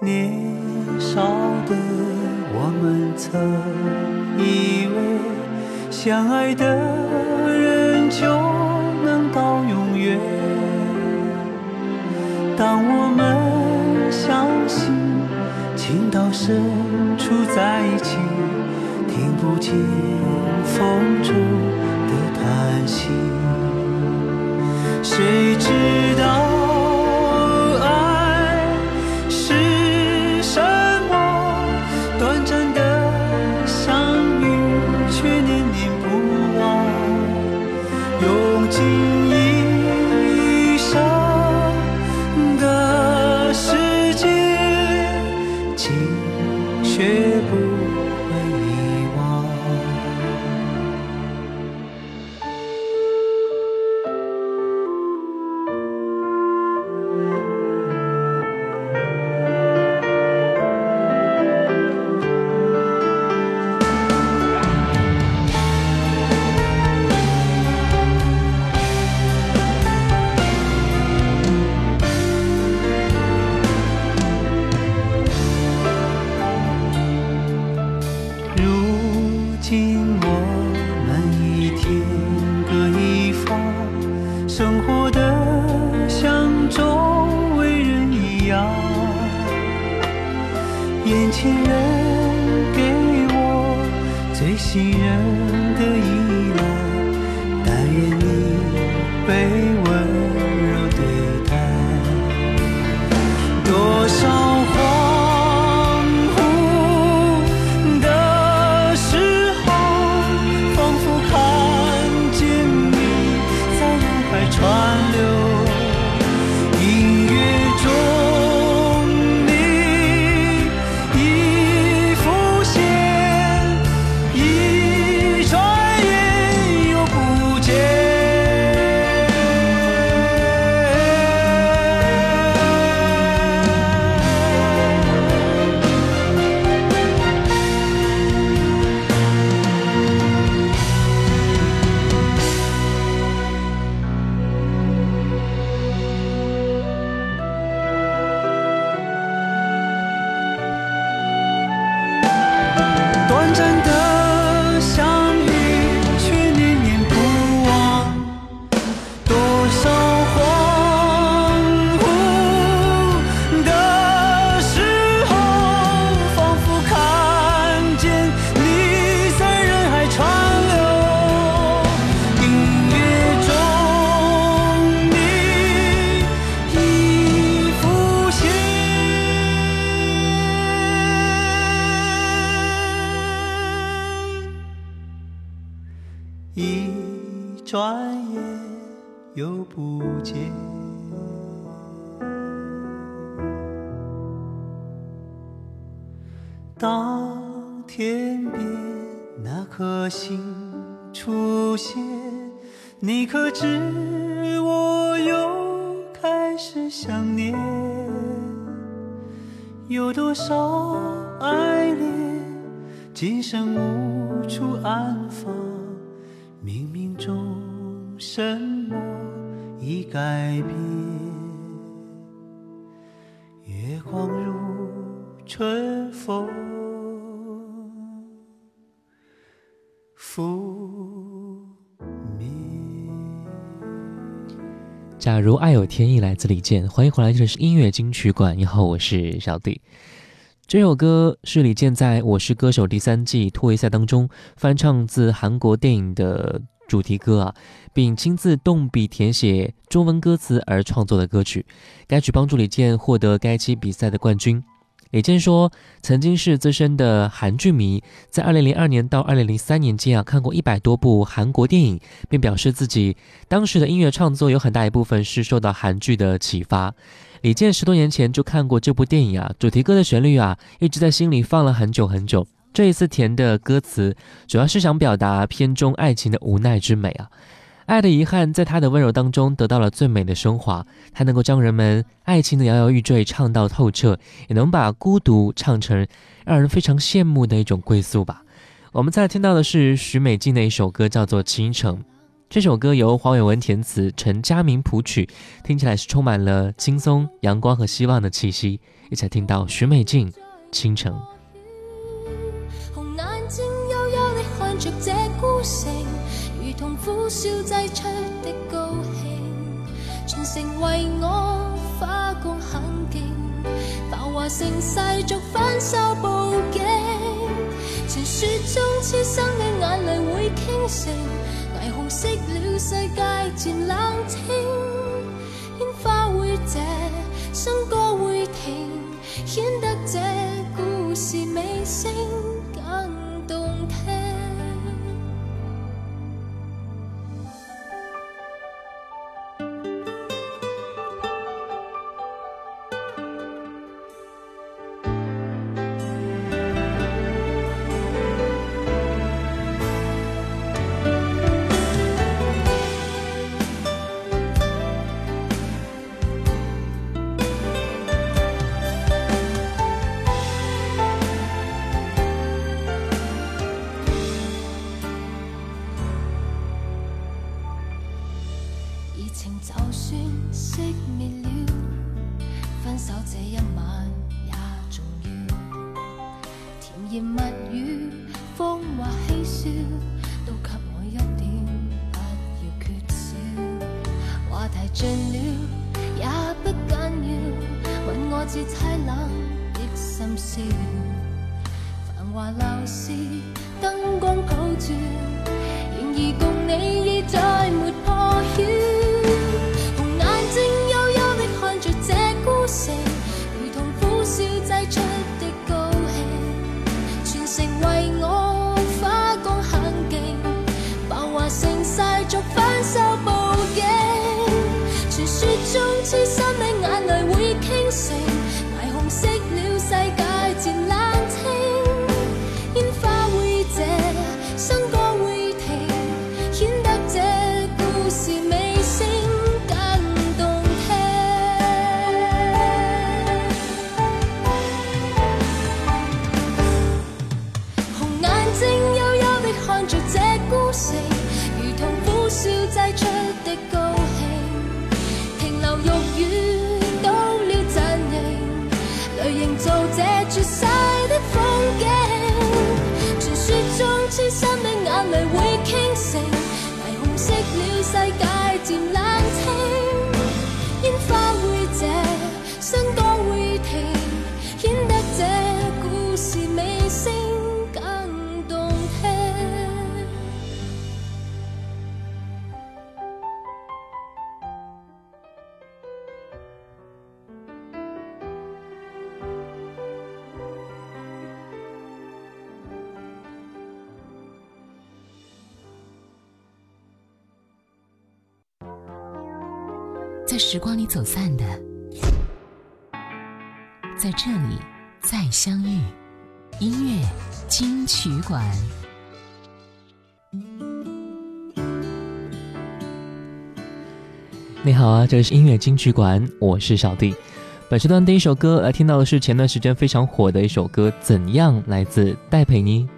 年少的我们曾以为，相爱的人就能到永远。当我们相信情到深处在一起，听不见风中的叹息，谁知道？当天边那颗星出现，你可知我又开始想念？有多少爱恋，今生无处安放？冥冥中什改变？月光如春风拂面。假如爱有天意，来自李健。欢迎回来，这里是音乐金曲馆。你好，我是小弟。这首歌是李健在《我是歌手》第三季突围赛当中翻唱自韩国电影的主题歌啊，并亲自动笔填写中文歌词而创作的歌曲。该曲帮助李健获得该期比赛的冠军。李健说，曾经是资深的韩剧迷，在二零零二年到二零零三年间啊，看过一百多部韩国电影，并表示自己当时的音乐创作有很大一部分是受到韩剧的启发。李健十多年前就看过这部电影啊，主题歌的旋律啊，一直在心里放了很久很久。这一次填的歌词，主要是想表达片中爱情的无奈之美啊。爱的遗憾，在他的温柔当中得到了最美的升华。他能够将人们爱情的摇摇欲坠唱到透彻，也能把孤独唱成让人非常羡慕的一种归宿吧。我们再听到的是许美静的一首歌，叫做《倾城》。这首歌由黄伟文填词，陈佳明谱曲，听起来是充满了轻松、阳光和希望的气息。一起来听到许美静《倾城》。苦笑挤出的高兴，全城为我花光很劲，繁华盛世逐反手报警。传说中痴心的眼泪会倾城，霓虹熄了世界渐冷清，烟花会谢，笙歌。会停，显得这故事尾声尽了也不紧要吻我至凄冷的深宵繁华闹市灯光普照然而共你已走世界走散的，在这里再相遇。音乐金曲馆，你好啊，这里是音乐金曲馆，我是小弟。本时段第一首歌来听到的是前段时间非常火的一首歌《怎样》，来自戴佩妮。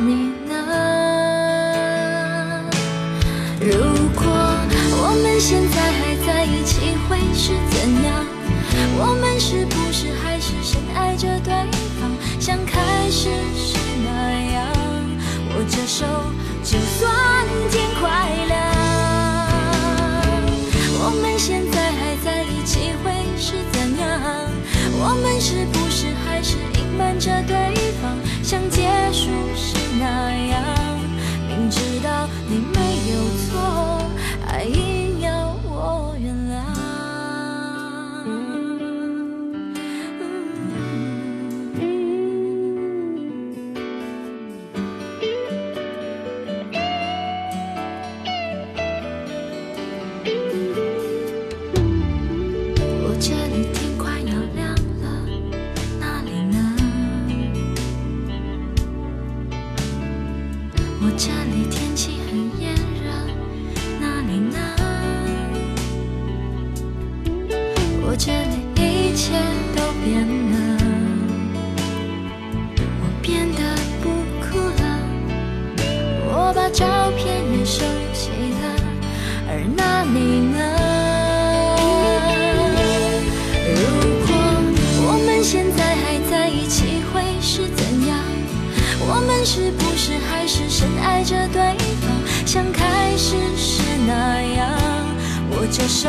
你呢？如果我们现在还在一起，会是怎样？我们是不是还是深爱着对方，像开始时那样？握着手，深爱着对方，像开始时那样？握着手，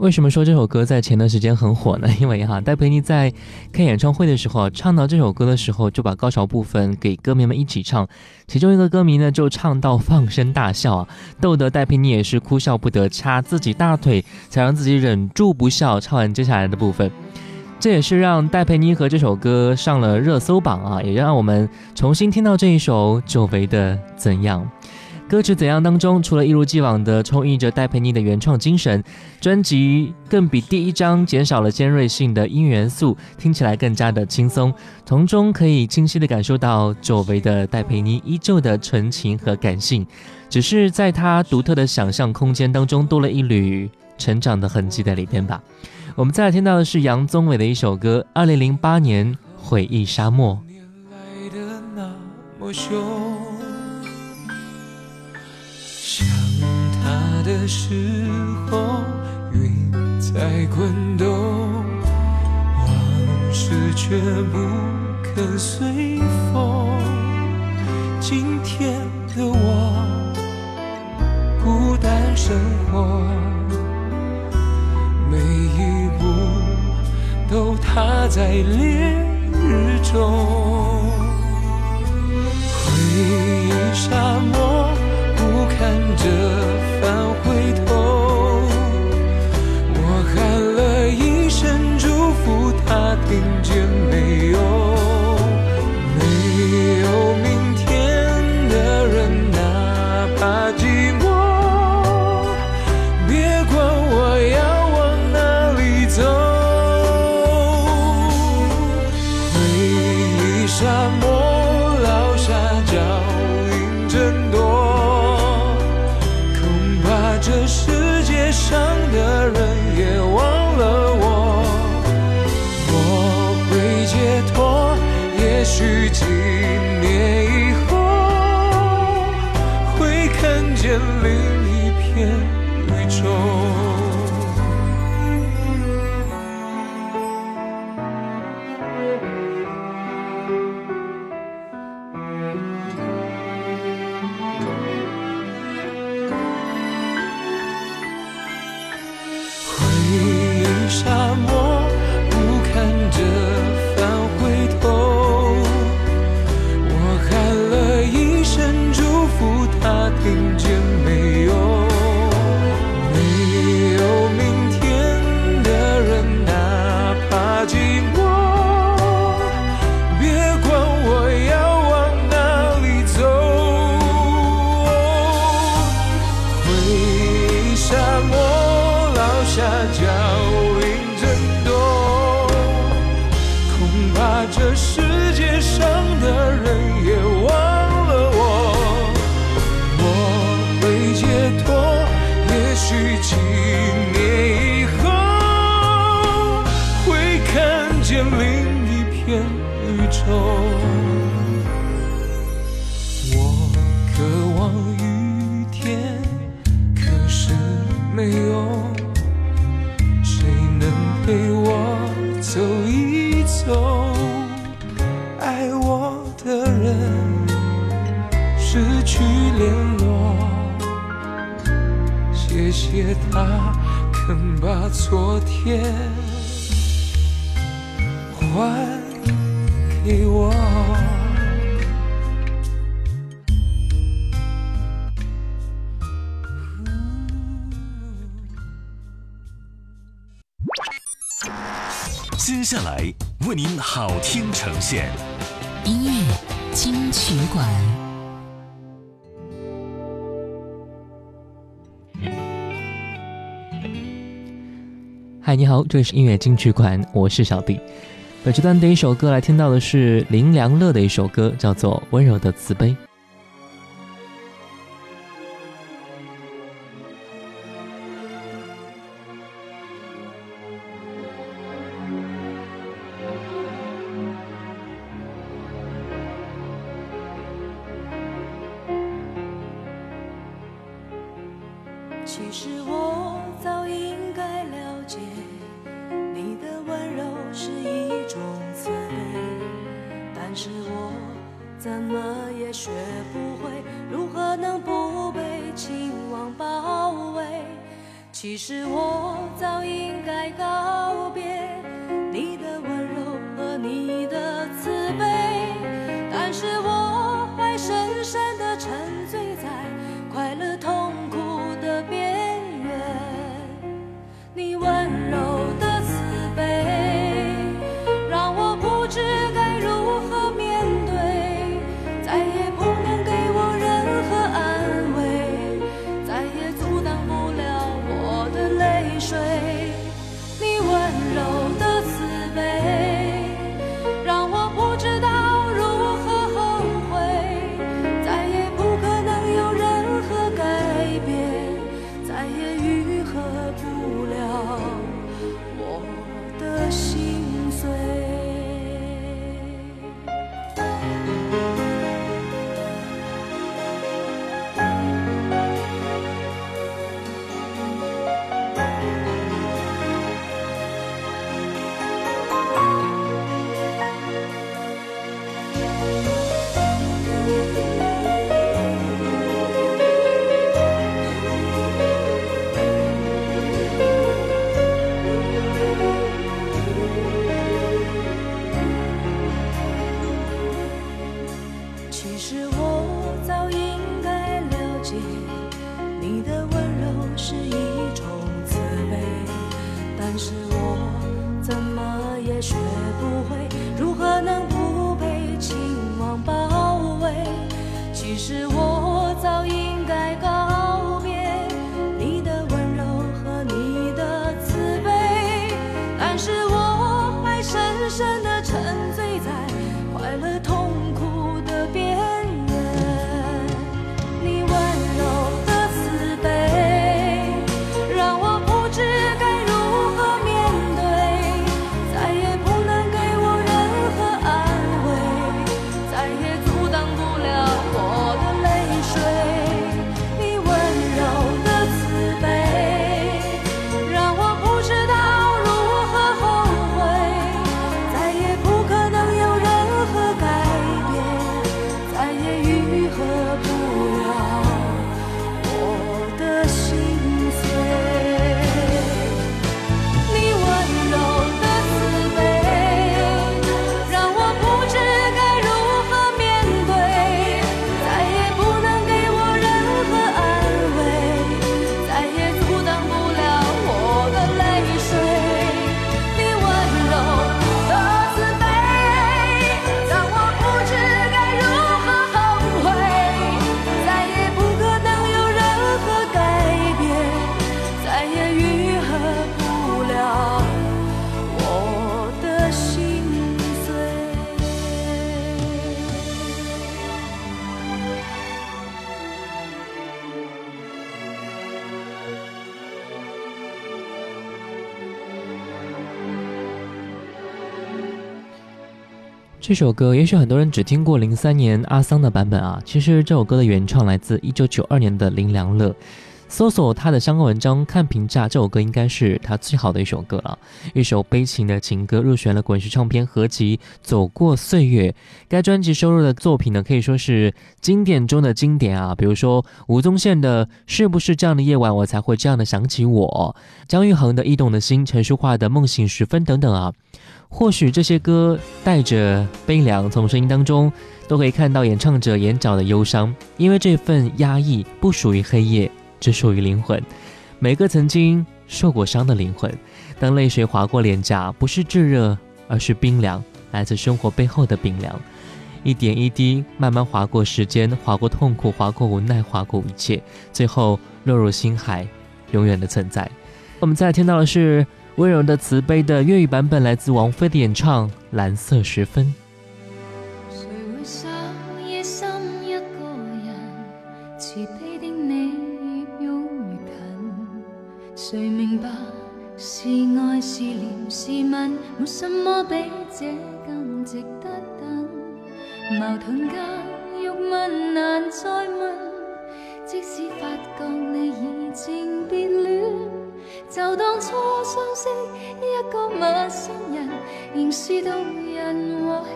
为什么说这首歌在前段时间很火呢？因为哈，戴佩妮在开演唱会的时候唱到这首歌的时候，就把高潮部分给歌迷们一起唱，其中一个歌迷呢就唱到放声大笑啊，逗得戴佩妮也是哭笑不得，掐自己大腿，才让自己忍住不笑。唱完接下来的部分，这也是让戴佩妮和这首歌上了热搜榜啊，也让我们重新听到这一首久违的《怎样》。歌曲《怎样》当中，除了一如既往的充溢着戴佩妮的原创精神，专辑更比第一张减少了尖锐性的音乐元素，听起来更加的轻松，从中可以清晰的感受到久违的戴佩妮依旧的纯情和感性，只是在她独特的想象空间当中多了一缕成长的痕迹在里边吧。我们再来听到的是杨宗纬的一首歌，二零零八年《回忆沙漠》。年来的那么凶，想他的时候，云在滚动，往事却不肯随风。今天的我，孤单生活，每一步都踏在烈日中。回忆沙漠呈现音乐金曲馆。嗨，你好，这里是音乐金曲馆，我是小弟。本时段第一首歌来听到的是林良乐的一首歌，叫做《温柔的慈悲》。其实我早应该了解你的温柔是一种慈悲但是我怎么也学不会如何能不被情网包围其实我早应该告别。其实我这首歌也许很多人只听过零三年阿桑的版本啊，其实这首歌的原唱来自一九九二年的林良乐。搜索他的相关文章看评价，这首歌应该是他最好的一首歌了，一首悲情的情歌，入选了滚石唱片合集《走过岁月》。该专辑收录的作品呢，可以说是经典中的经典啊，比如说吴宗宪的《是不是这样的夜晚我才会这样的想起我》，姜育恒的《驿动的心》，陈淑桦的《梦醒时分》等等啊。或许这些歌带着悲凉，从声音当中都可以看到演唱者眼角的忧伤，因为这份压抑不属于黑夜，只属于灵魂。每个曾经受过伤的灵魂，当泪水划过脸颊，不是炙热，而是冰凉，来自生活背后的冰凉。一点一滴，慢慢划过时间，划过痛苦，划过无奈，划过一切，最后落入心海，永远的存在。我们再听到的是。温柔的慈悲的粤语版本来自王菲的演唱《蓝色时分》。谁会想夜深一个人，慈悲的你越拥越近？谁明白是爱是怜是吻，没什么比这更值得等。矛盾间欲问难再问，即使发觉你已经别恋。就当初相识一个陌生人，仍是动人和兴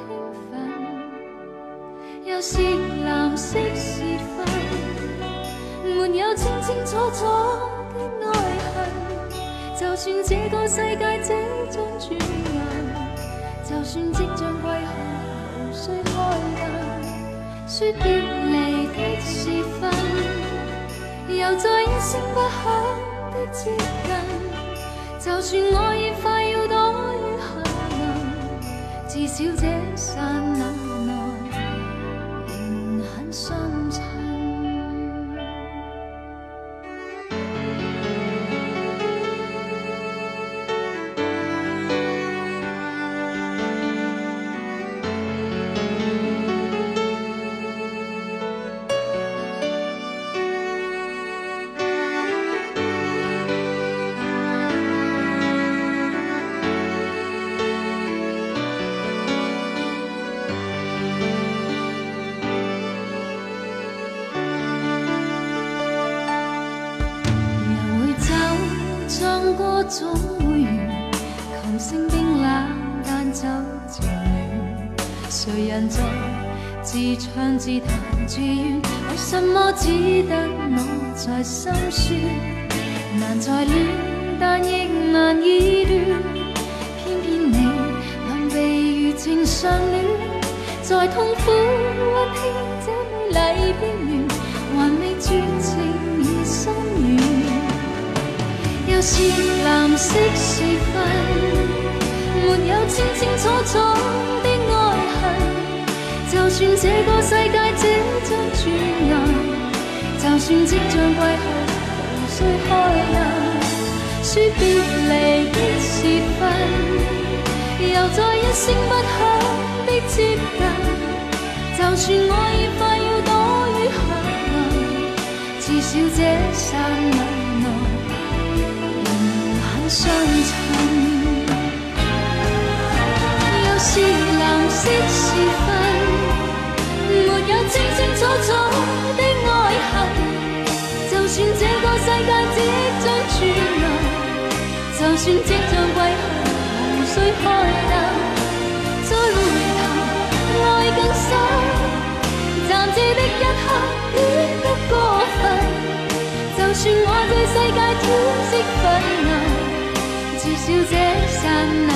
奋。又是蓝色时分，没有清清楚楚的爱恨。就算这个世界即将转暗，就算即将归去，无需开灯。说别离的时分，又再一声不响。接近，就算我已快要躲于下能，至少这刹那歌总会完，琴声冰冷，但酒渐暖。谁人在自唱自弹自怨？为什么只得我在心酸？难再恋，但亦难以断。偏偏你能被如情相恋，在痛苦温馨这美丽边缘，是蓝色时分，没有清清楚楚的爱恨。就算这个世界即将转暗，就算即将归去，无需开人。说别离的时分，又再一声不响的接近。就算我已快算即将归去，无需开灯。再回头，爱更深。暂借的一刻，恋得过分。就算我对世界天色昏暗，至少这刹那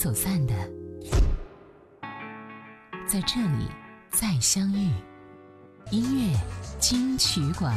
走散的，在这里再相遇。音乐金曲馆。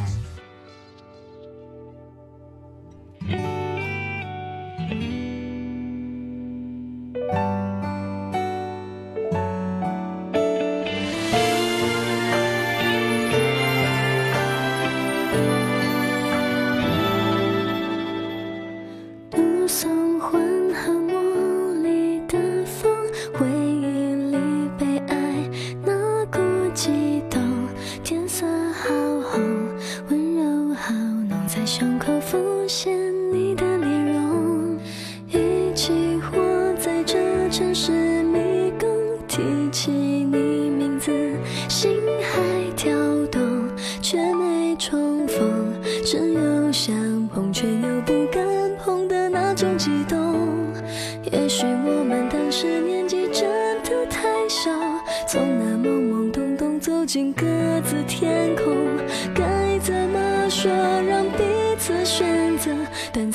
次选择？但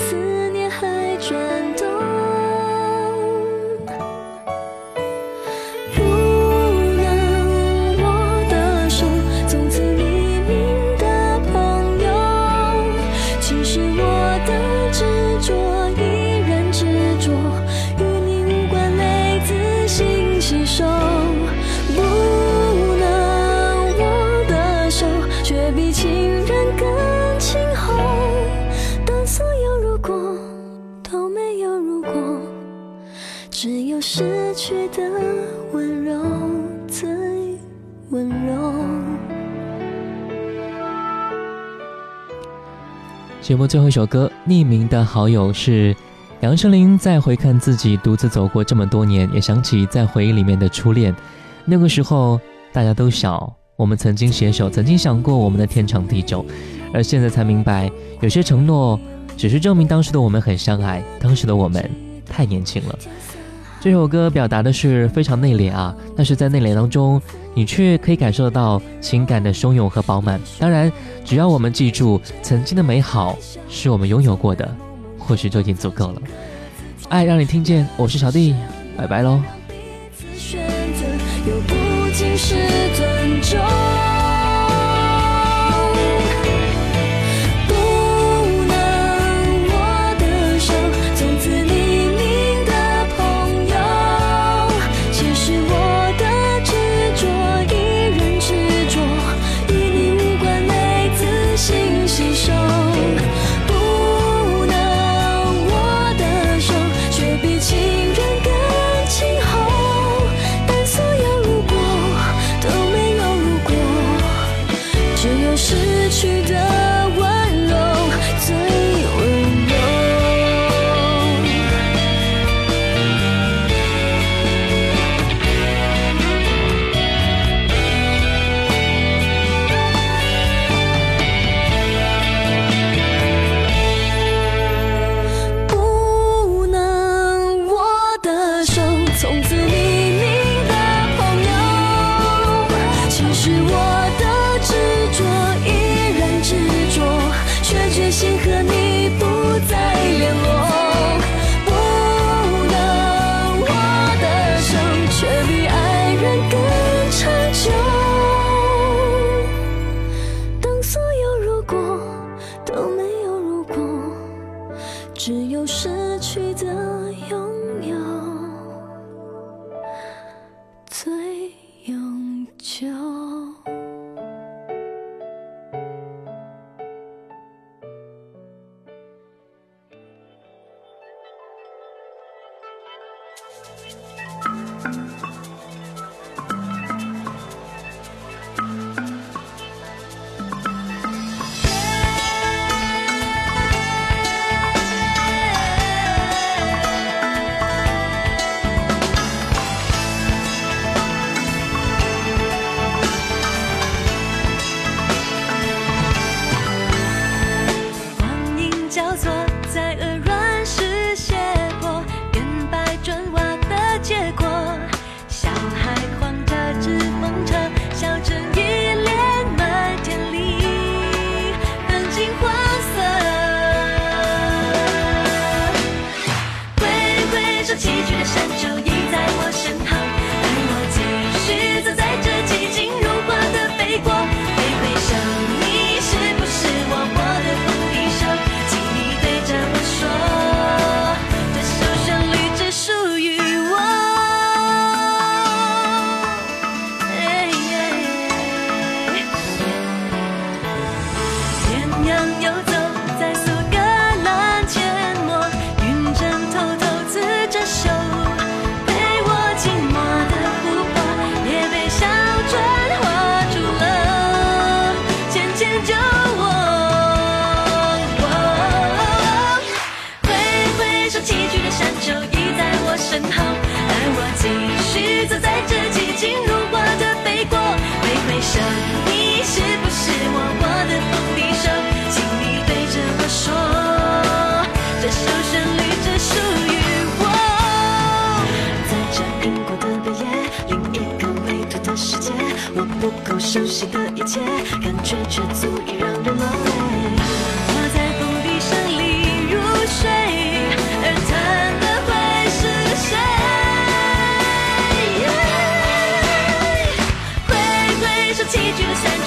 节目最后一首歌《匿名的好友》是杨丞琳在回看自己独自走过这么多年，也想起在回忆里面的初恋。那个时候大家都小，我们曾经携手，曾经想过我们的天长地久，而现在才明白，有些承诺只是证明当时的我们很相爱，当时的我们太年轻了。这首歌表达的是非常内敛啊，但是在内敛当中，你却可以感受到情感的汹涌和饱满。当然，只要我们记住曾经的美好是我们拥有过的，或许就已经足够了。爱让你听见，我是小弟，拜拜喽。选择又不尽是尊重。熟悉的一切，感觉却足以让人落泪。我在风笛声里入睡，而弹的会是谁？灰灰是凄绝的。